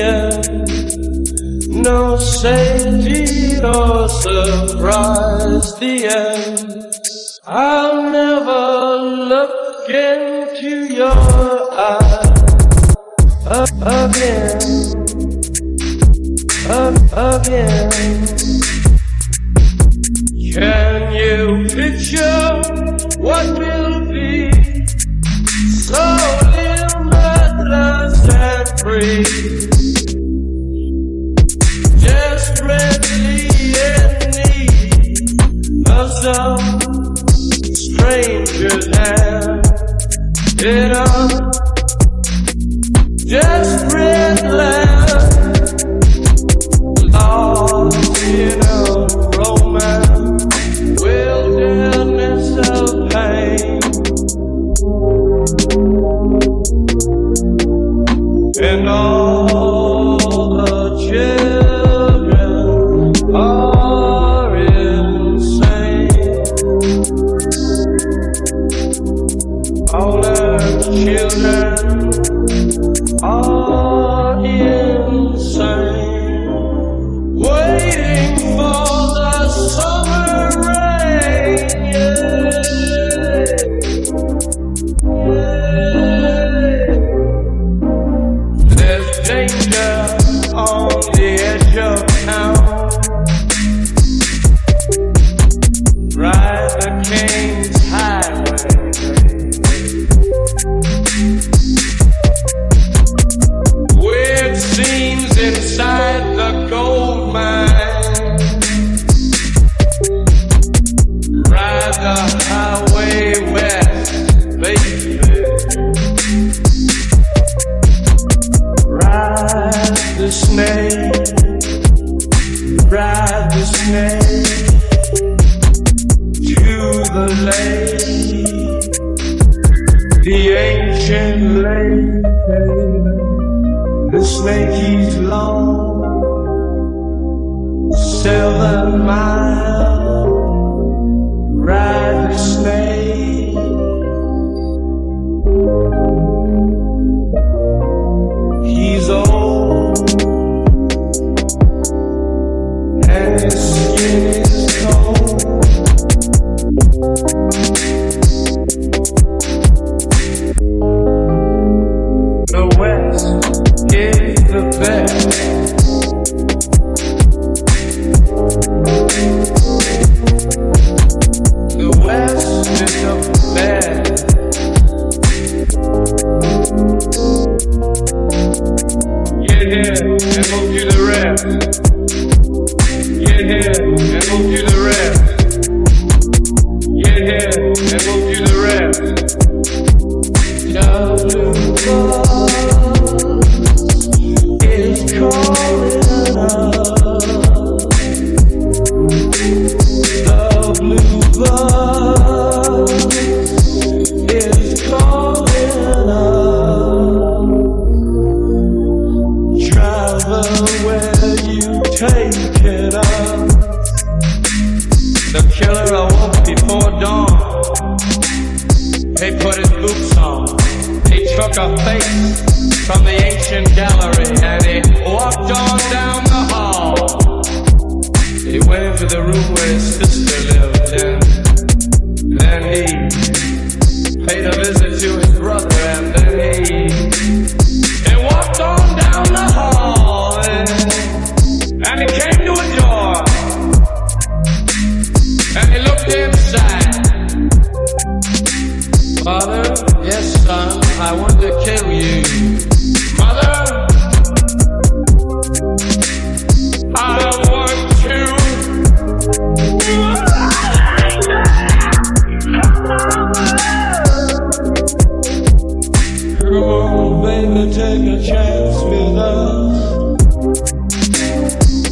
end. No safety or surprise. The end. I'll never look into your eyes again, again. Can you picture what will stranger's hand in a the ancient lake. The snake he's long, seven miles. Ride the snake. He's old and his skin here and we'll do the rest. Get here and we'll do the you take us. The killer before dawn. He put his boots on. He took a face from the ancient gallery and he walked on down the hall. He went into the room where his sister lived then he paid a visit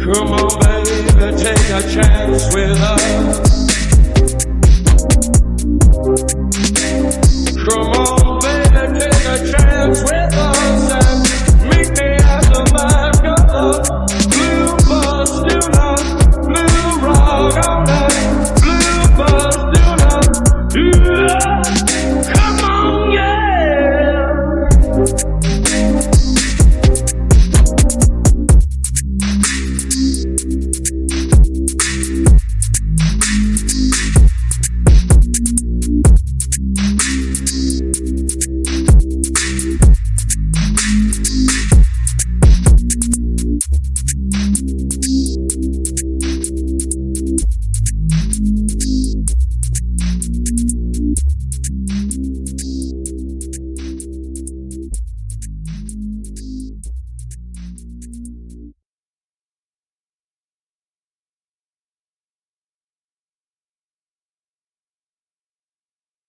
Come on, baby, take a chance with us.